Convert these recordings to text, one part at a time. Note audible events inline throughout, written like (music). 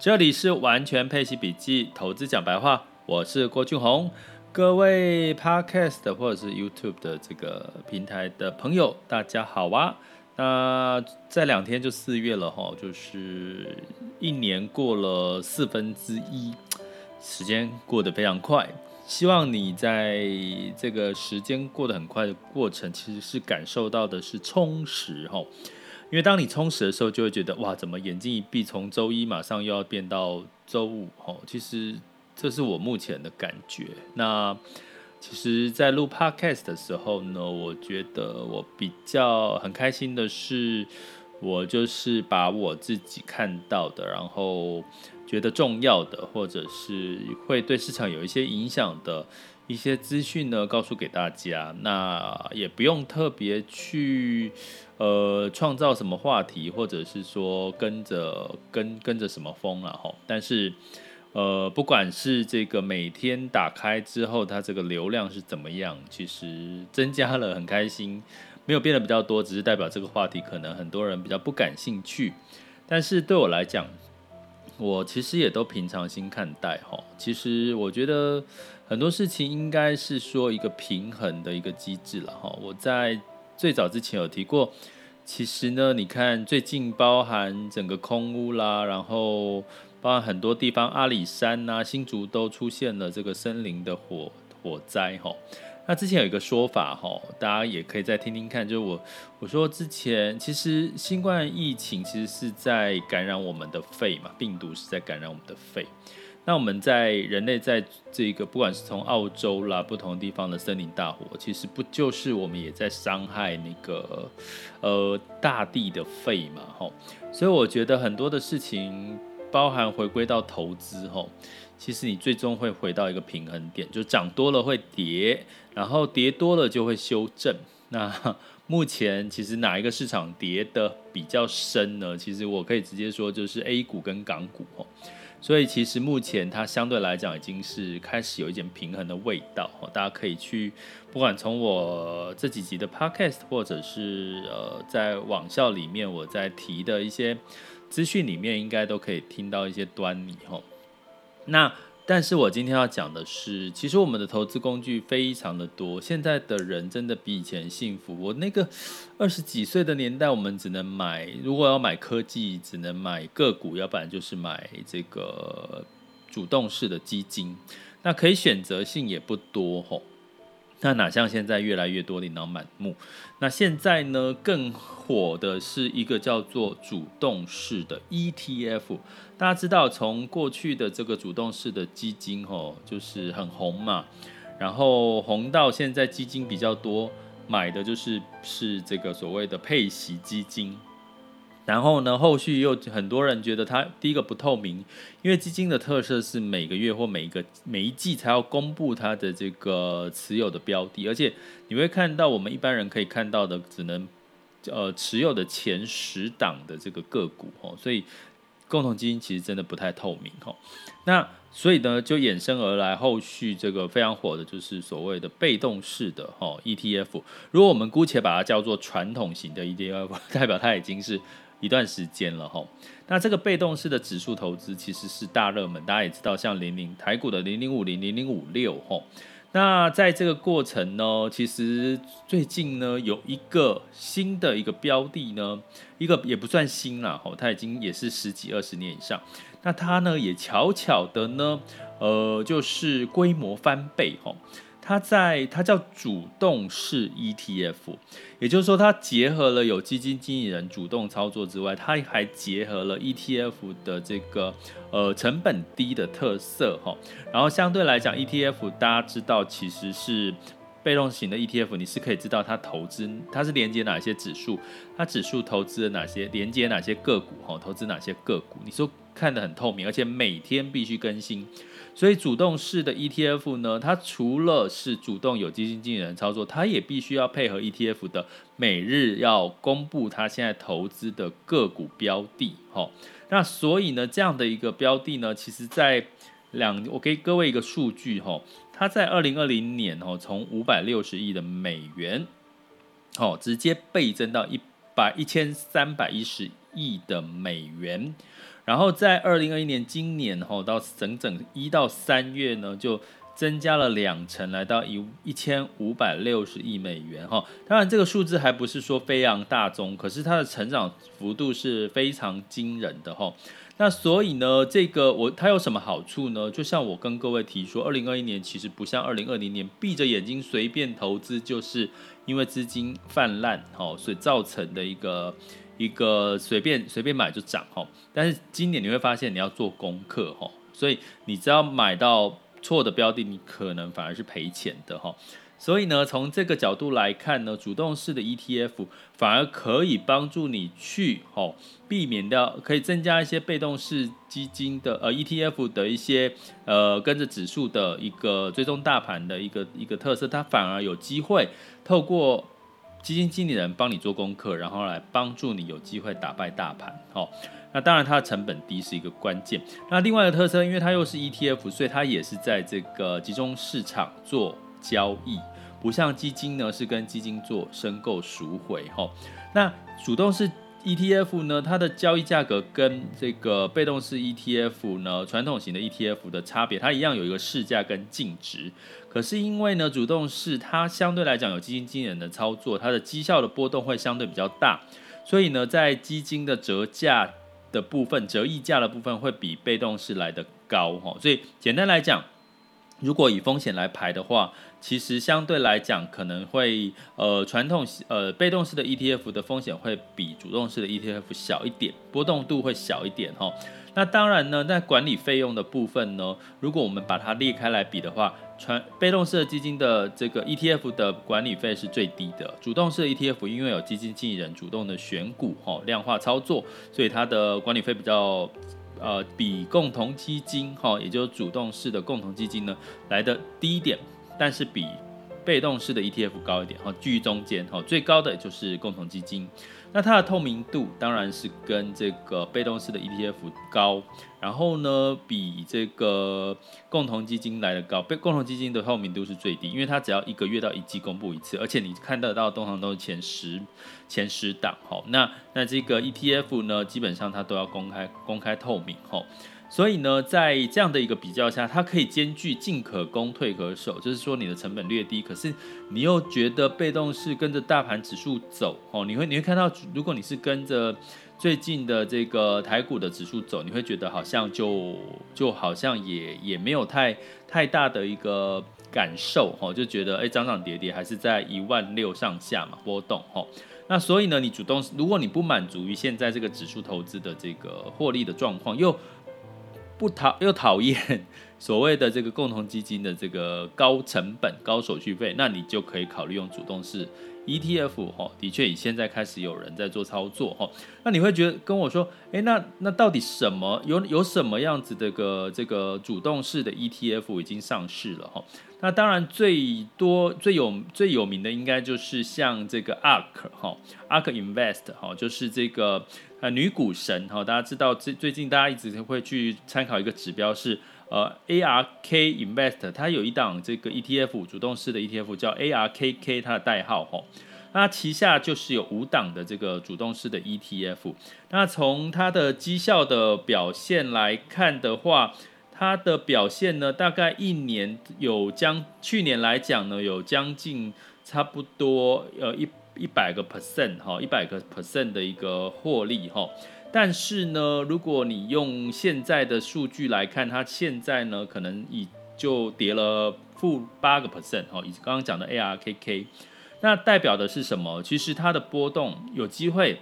这里是完全配息笔记投资讲白话，我是郭俊宏。各位 Podcast 或者是 YouTube 的这个平台的朋友，大家好啊！那这两天就四月了哈，就是一年过了四分之一，时间过得非常快。希望你在这个时间过得很快的过程，其实是感受到的是充实哈。因为当你充实的时候，就会觉得哇，怎么眼睛一闭，从周一马上又要变到周五哦。其实这是我目前的感觉。那其实，在录 Podcast 的时候呢，我觉得我比较很开心的是，我就是把我自己看到的，然后觉得重要的，或者是会对市场有一些影响的一些资讯呢，告诉给大家。那也不用特别去。呃，创造什么话题，或者是说跟着跟跟着什么风了哈？但是，呃，不管是这个每天打开之后，它这个流量是怎么样，其实增加了很开心，没有变得比较多，只是代表这个话题可能很多人比较不感兴趣。但是对我来讲，我其实也都平常心看待哈。其实我觉得很多事情应该是说一个平衡的一个机制了哈。我在。最早之前有提过，其实呢，你看最近包含整个空屋啦，然后包含很多地方，阿里山呐、新竹都出现了这个森林的火火灾哈。那之前有一个说法哈，大家也可以再听听看，就是我我说之前其实新冠疫情其实是在感染我们的肺嘛，病毒是在感染我们的肺。那我们在人类在这个不管是从澳洲啦不同地方的森林大火，其实不就是我们也在伤害那个呃大地的肺嘛吼，所以我觉得很多的事情包含回归到投资吼，其实你最终会回到一个平衡点，就涨多了会跌，然后跌多了就会修正。那 (laughs) 目前其实哪一个市场跌得比较深呢？其实我可以直接说就是 A 股跟港股哦。所以其实目前它相对来讲已经是开始有一点平衡的味道哦，大家可以去不管从我这几集的 podcast，或者是呃在网校里面我在提的一些资讯里面，应该都可以听到一些端倪哦。那。但是我今天要讲的是，其实我们的投资工具非常的多，现在的人真的比以前幸福。我那个二十几岁的年代，我们只能买，如果要买科技，只能买个股，要不然就是买这个主动式的基金，那可以选择性也不多吼。那哪像现在越来越多琳琅满目。那现在呢，更火的是一个叫做主动式的 ETF。大家知道，从过去的这个主动式的基金，哦，就是很红嘛。然后红到现在，基金比较多买的就是是这个所谓的配息基金。然后呢，后续又很多人觉得它第一个不透明，因为基金的特色是每个月或每一个每一季才要公布它的这个持有的标的，而且你会看到我们一般人可以看到的只能呃持有的前十档的这个个股哦，所以共同基金其实真的不太透明哦。那所以呢，就衍生而来后续这个非常火的就是所谓的被动式的哈 ETF。如果我们姑且把它叫做传统型的 ETF，(laughs) 代表它已经是。一段时间了哈，那这个被动式的指数投资其实是大热门，大家也知道，像零零台股的零零五零零零五六哈，那在这个过程呢，其实最近呢有一个新的一个标的呢，一个也不算新了哈，它已经也是十几二十年以上，那它呢也巧巧的呢，呃，就是规模翻倍哈。它在它叫主动式 ETF，也就是说它结合了有基金经理人主动操作之外，它还结合了 ETF 的这个呃成本低的特色哈。然后相对来讲，ETF 大家知道其实是被动型的 ETF，你是可以知道它投资它是连接哪些指数，它指数投资了哪些，连接哪些个股哈，投资哪些个股，你说看得很透明，而且每天必须更新。所以主动式的 ETF 呢，它除了是主动有基金经理人操作，它也必须要配合 ETF 的每日要公布它现在投资的个股标的。哈，那所以呢，这样的一个标的呢，其实在两，我给各位一个数据哈，它在二零二零年哈，从五百六十亿的美元，哦，直接倍增到一百一千三百一十亿的美元。然后在二零二一年今年哈到整整一到三月呢，就增加了两成，来到一一千五百六十亿美元哈。当然这个数字还不是说非常大宗，可是它的成长幅度是非常惊人的哈。那所以呢，这个我它有什么好处呢？就像我跟各位提说，二零二一年其实不像二零二零年闭着眼睛随便投资，就是因为资金泛滥哈，所以造成的一个。一个随便随便买就涨哈，但是今年你会发现你要做功课哈，所以你只要买到错的标的，你可能反而是赔钱的哈。所以呢，从这个角度来看呢，主动式的 ETF 反而可以帮助你去哈避免掉，可以增加一些被动式基金的呃 ETF 的一些呃跟着指数的一个追踪大盘的一个一个特色，它反而有机会透过。基金经理人帮你做功课，然后来帮助你有机会打败大盘。哦，那当然它的成本低是一个关键。那另外的特色，因为它又是 ETF，所以它也是在这个集中市场做交易，不像基金呢是跟基金做申购赎回。哈，那主动是 ETF 呢，它的交易价格跟这个被动式 ETF 呢，传统型的 ETF 的差别，它一样有一个市价跟净值。可是因为呢，主动式它相对来讲有基金经理人的操作，它的绩效的波动会相对比较大，所以呢，在基金的折价的部分、折溢价的部分会比被动式来得高哈。所以简单来讲，如果以风险来排的话，其实相对来讲可能会呃传统呃被动式的 ETF 的风险会比主动式的 ETF 小一点，波动度会小一点哈。那当然呢，在管理费用的部分呢，如果我们把它列开来比的话，传被动式的基金的这个 ETF 的管理费是最低的，主动式的 ETF 因为有基金经理人主动的选股哈，量化操作，所以它的管理费比较呃比共同基金哈，也就是主动式的共同基金呢来的低一点，但是比被动式的 ETF 高一点哈，居于中间哈，最高的就是共同基金。那它的透明度当然是跟这个被动式的 ETF 高，然后呢，比这个共同基金来的高。被共同基金的透明度是最低，因为它只要一个月到一季公布一次，而且你看得到通常都是前十前十档哈。那那这个 ETF 呢，基本上它都要公开公开透明哈。所以呢，在这样的一个比较下，它可以兼具进可攻退可守，就是说你的成本略低，可是你又觉得被动是跟着大盘指数走哦，你会你会看到，如果你是跟着最近的这个台股的指数走，你会觉得好像就就好像也也没有太太大的一个感受哦，就觉得哎涨涨跌跌还是在一万六上下嘛波动哦。那所以呢，你主动如果你不满足于现在这个指数投资的这个获利的状况，又不讨又讨厌所谓的这个共同基金的这个高成本、高手续费，那你就可以考虑用主动式 ETF 哈。的确，以现在开始有人在做操作哈。那你会觉得跟我说，诶，那那到底什么有有什么样子的个这个主动式的 ETF 已经上市了哈？那当然最多最有最有名的应该就是像这个 ARK 哈，ARK Invest 哈，就是这个。呃，女股神哈，大家知道最最近大家一直会去参考一个指标是呃 ARK Invest，它有一档这个 ETF 主动式的 ETF 叫 ARKK，它的代号哈，那旗下就是有五档的这个主动式的 ETF，那从它的绩效的表现来看的话，它的表现呢，大概一年有将去年来讲呢，有将近差不多呃一。一百个 percent 哈，一百个 percent 的一个获利哈，但是呢，如果你用现在的数据来看，它现在呢可能已就跌了负八个 percent 哦，以刚刚讲的 ARKK，那代表的是什么？其实它的波动有机会。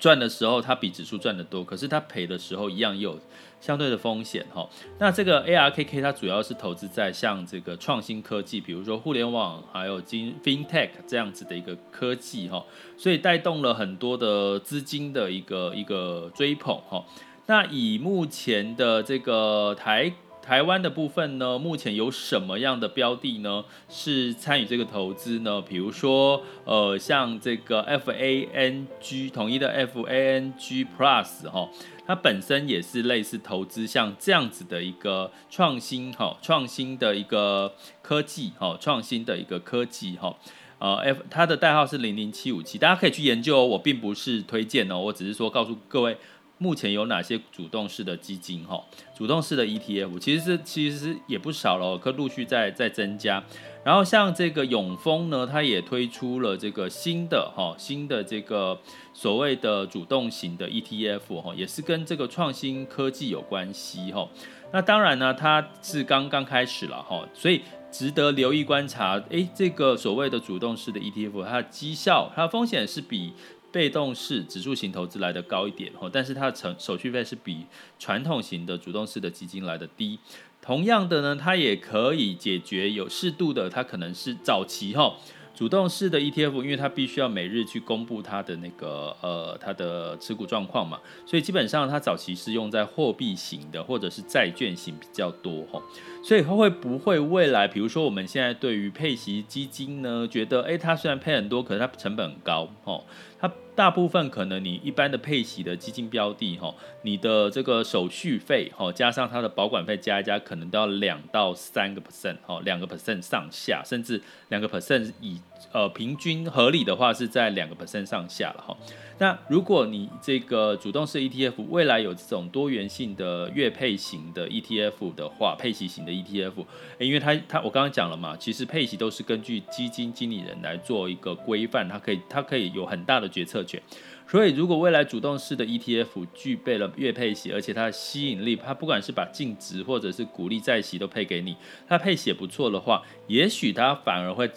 赚的时候它比指数赚得多，可是它赔的时候一样有相对的风险哈。那这个 ARKK 它主要是投资在像这个创新科技，比如说互联网还有金 FinTech 这样子的一个科技哈，所以带动了很多的资金的一个一个追捧哈。那以目前的这个台。台湾的部分呢，目前有什么样的标的呢？是参与这个投资呢？比如说，呃，像这个 FANG 统一的 FANG Plus 哈，它本身也是类似投资像这样子的一个创新哈，创新的一个科技哈，创新的一个科技哈。呃，F 它的代号是零零七五七，大家可以去研究哦。我并不是推荐哦，我只是说告诉各位，目前有哪些主动式的基金哈，主动式的 ETF，其实是其实也不少了，可陆续在在增加。然后像这个永丰呢，它也推出了这个新的哈新的这个所谓的主动型的 ETF 哈，也是跟这个创新科技有关系哈。那当然呢，它是刚刚开始了哈，所以。值得留意观察，诶，这个所谓的主动式的 ETF，它的绩效、它的风险是比被动式指数型投资来的高一点哦，但是它的成手续费是比传统型的主动式的基金来的低。同样的呢，它也可以解决有适度的，它可能是早期哈。主动式的 ETF，因为它必须要每日去公布它的那个呃它的持股状况嘛，所以基本上它早期是用在货币型的或者是债券型比较多哈，所以它会不会未来，比如说我们现在对于配息基金呢，觉得诶它虽然配很多，可是它成本很高哦。它大部分可能你一般的配息的基金标的哈，你的这个手续费哈，加上它的保管费加一加，可能都要两到三个 percent 哈，两个 percent 上下，甚至两个 percent 以呃平均合理的话是在两个 percent 上下了哈。那如果你这个主动式 ETF 未来有这种多元性的月配型的 ETF 的话，配息型的 ETF，因为它它我刚刚讲了嘛，其实配息都是根据基金经理人来做一个规范，它可以它可以有很大的决策权。所以如果未来主动式的 ETF 具备了月配息，而且它的吸引力，它不管是把净值或者是股利在息都配给你，它配息不错的话，也许它反而会。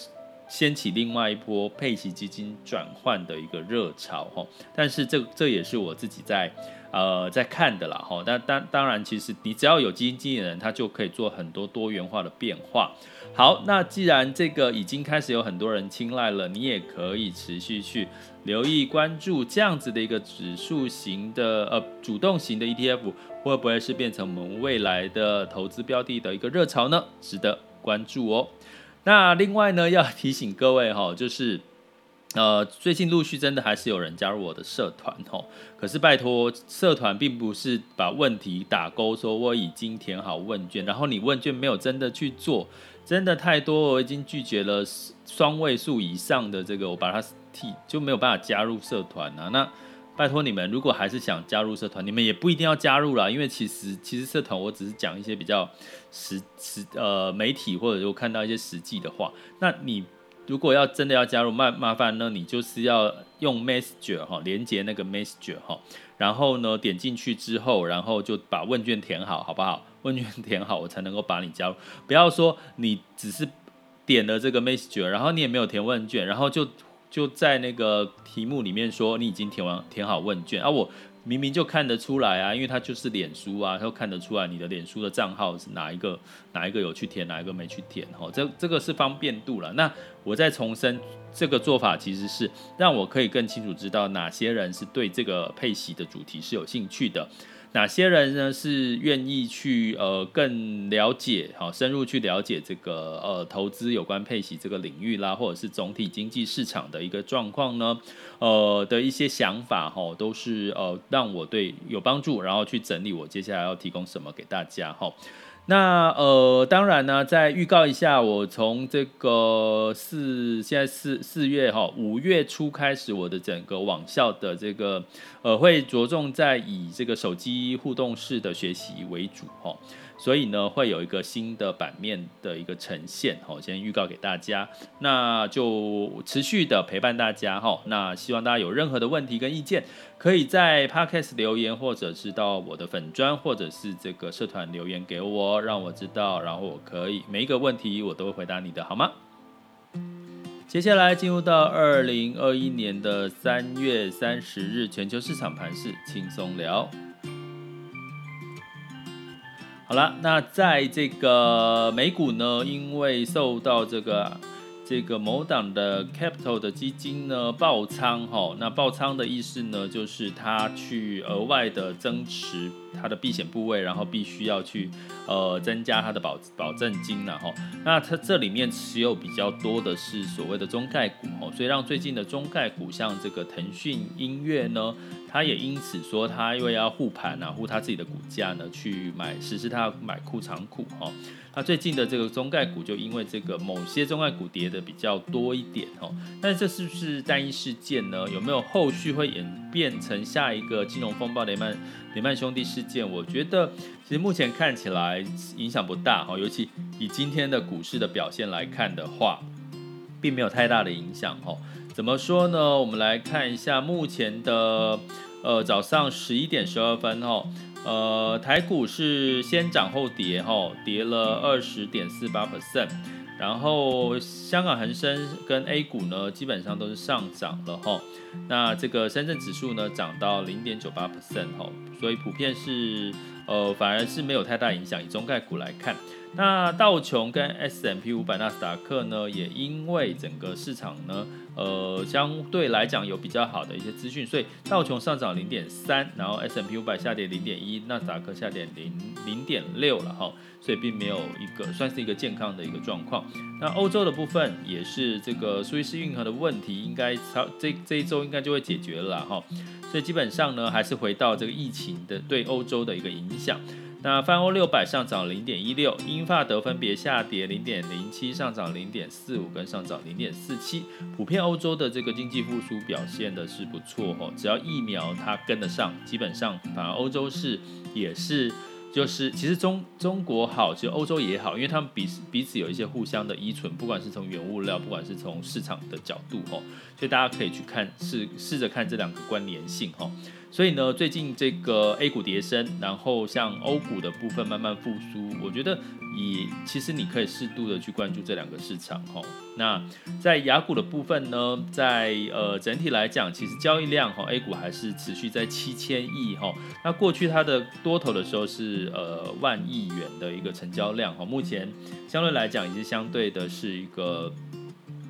掀起另外一波配息基金转换的一个热潮哈，但是这这也是我自己在呃在看的啦哈。但当当然，其实你只要有基金经理人，他就可以做很多多元化的变化。好，那既然这个已经开始有很多人青睐了，你也可以持续去留意关注这样子的一个指数型的呃主动型的 ETF，会不会是变成我们未来的投资标的的一个热潮呢？值得关注哦。那另外呢，要提醒各位哈，就是，呃，最近陆续真的还是有人加入我的社团哦。可是拜托，社团并不是把问题打勾，说我已经填好问卷，然后你问卷没有真的去做，真的太多，我已经拒绝了双位数以上的这个，我把它替就没有办法加入社团啊。那拜托你们，如果还是想加入社团，你们也不一定要加入啦，因为其实其实社团我只是讲一些比较实实呃媒体或者说看到一些实际的话。那你如果要真的要加入，麻麻烦呢，你就是要用 Messenger 哈，连接那个 Messenger 哈，然后呢点进去之后，然后就把问卷填好，好不好？问卷填好，我才能够把你加入。不要说你只是点了这个 Messenger，然后你也没有填问卷，然后就。就在那个题目里面说你已经填完填好问卷啊，我明明就看得出来啊，因为它就是脸书啊，它看得出来你的脸书的账号是哪一个，哪一个有去填，哪一个没去填，哦，这这个是方便度了。那我再重申，这个做法其实是让我可以更清楚知道哪些人是对这个配息的主题是有兴趣的。哪些人呢是愿意去呃更了解好深入去了解这个呃投资有关配息这个领域啦，或者是总体经济市场的一个状况呢？呃的一些想法哈，都是呃让我对有帮助，然后去整理我接下来要提供什么给大家哈。那呃，当然呢，再预告一下，我从这个四现在四四月哈五月初开始，我的整个网校的这个呃会着重在以这个手机互动式的学习为主哈。所以呢，会有一个新的版面的一个呈现，好，先预告给大家，那就持续的陪伴大家哈。那希望大家有任何的问题跟意见，可以在 Podcast 留言，或者是到我的粉专，或者是这个社团留言给我，让我知道，然后我可以每一个问题我都会回答你的，好吗？接下来进入到二零二一年的三月三十日全球市场盘势轻松聊。好了，那在这个美股呢，因为受到这个这个某档的 capital 的基金呢爆仓哈，那爆仓的意思呢，就是他去额外的增持他的避险部位，然后必须要去呃增加他的保保证金然后，那它这里面持有比较多的是所谓的中概股哦，所以让最近的中概股像这个腾讯音乐呢。他也因此说，他因为要护盘啊，护他自己的股价呢，去买实施他买库藏股哈。那最近的这个中概股就因为这个某些中概股跌的比较多一点哦，但这是不是单一事件呢？有没有后续会演变成下一个金融风暴雷曼雷曼兄弟事件？我觉得其实目前看起来影响不大哈，尤其以今天的股市的表现来看的话，并没有太大的影响哈。怎么说呢？我们来看一下目前的呃早上十一点十二分哈。呃，台股是先涨后跌，哈，跌了二十点四八 percent，然后香港恒生跟 A 股呢，基本上都是上涨了，哈，那这个深圳指数呢，涨到零点九八 percent，哈，所以普遍是，呃，反而是没有太大影响。以中概股来看。那道琼跟 S M P 五百纳斯达克呢，也因为整个市场呢，呃，相对来讲有比较好的一些资讯，所以道琼上涨零点三，然后 S M P 五百下跌零点一，纳斯达克下跌零零点六了哈，所以并没有一个算是一个健康的一个状况。那欧洲的部分也是这个苏伊士运河的问题，应该超这这一周应该就会解决了哈，所以基本上呢，还是回到这个疫情的对欧洲的一个影响。那泛欧六百上涨零点一六，英法德分别下跌零点零七，上涨零点四五跟上涨零点四七。普遍欧洲的这个经济复苏表现的是不错哦，只要疫苗它跟得上，基本上反而欧洲是也是就是其实中中国好，其实欧洲也好，因为他们彼此彼此有一些互相的依存，不管是从原物料，不管是从市场的角度哦，所以大家可以去看试试着看这两个关联性哦。所以呢，最近这个 A 股跌升，然后像欧股的部分慢慢复苏，我觉得也其实你可以适度的去关注这两个市场哈。那在雅股的部分呢，在呃整体来讲，其实交易量哈 A 股还是持续在七千亿哈。那过去它的多头的时候是呃万亿元的一个成交量哈，目前相对来讲已经相对的是一个。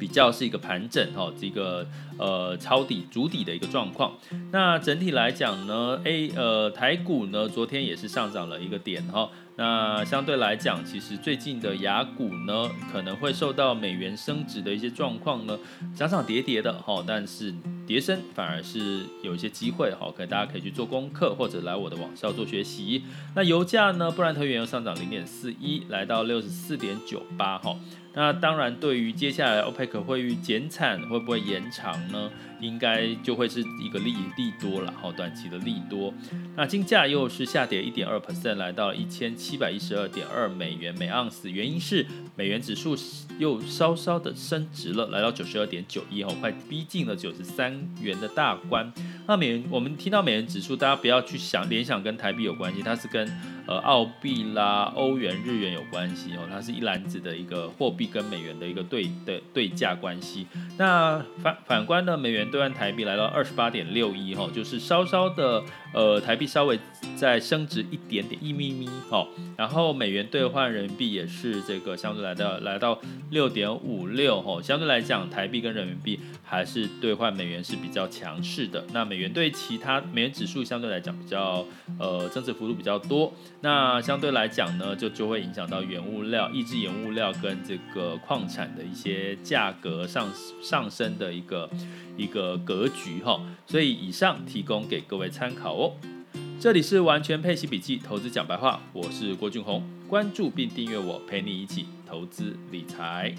比较是一个盘整哈，这个呃抄底主底的一个状况。那整体来讲呢，A 呃台股呢昨天也是上涨了一个点哈。那相对来讲，其实最近的雅股呢可能会受到美元升值的一些状况呢，涨涨跌跌的哈，但是跌升反而是有一些机会哈，可大家可以去做功课或者来我的网校做学习。那油价呢，布兰特原油上涨零点四一，来到六十四点九八哈。那当然，对于接下来 OPEC 会与减产会不会延长呢？应该就会是一个利利多了，好，短期的利多。那金价又是下跌一点二 percent，来到一千七百一十二点二美元每盎司。原因是美元指数又稍稍的升值了，来到九十二点九一，哦，快逼近了九十三元的大关。那美元，我们听到美元指数，大家不要去想联想跟台币有关系，它是跟呃澳币啦、欧元、日元有关系哦，它是一篮子的一个货币跟美元的一个对的对价关系。那反反观呢，美元兑换台币来到二十八点六一哈，就是稍稍的呃台币稍微再升值一点点一咪咪哈，然后美元兑换人民币也是这个相对来到来到六点五六哈，相对来讲台币跟人民币还是兑换美元是比较强势的。那美元对其他美元指数相对来讲比较呃增值幅度比较多，那相对来讲呢就就会影响到原物料、抑制原物料跟这个矿产的一些价格上上升的一个一个格局哈，所以以上提供给各位参考哦。这里是完全配息笔记投资讲白话，我是郭俊宏，关注并订阅我，陪你一起投资理财。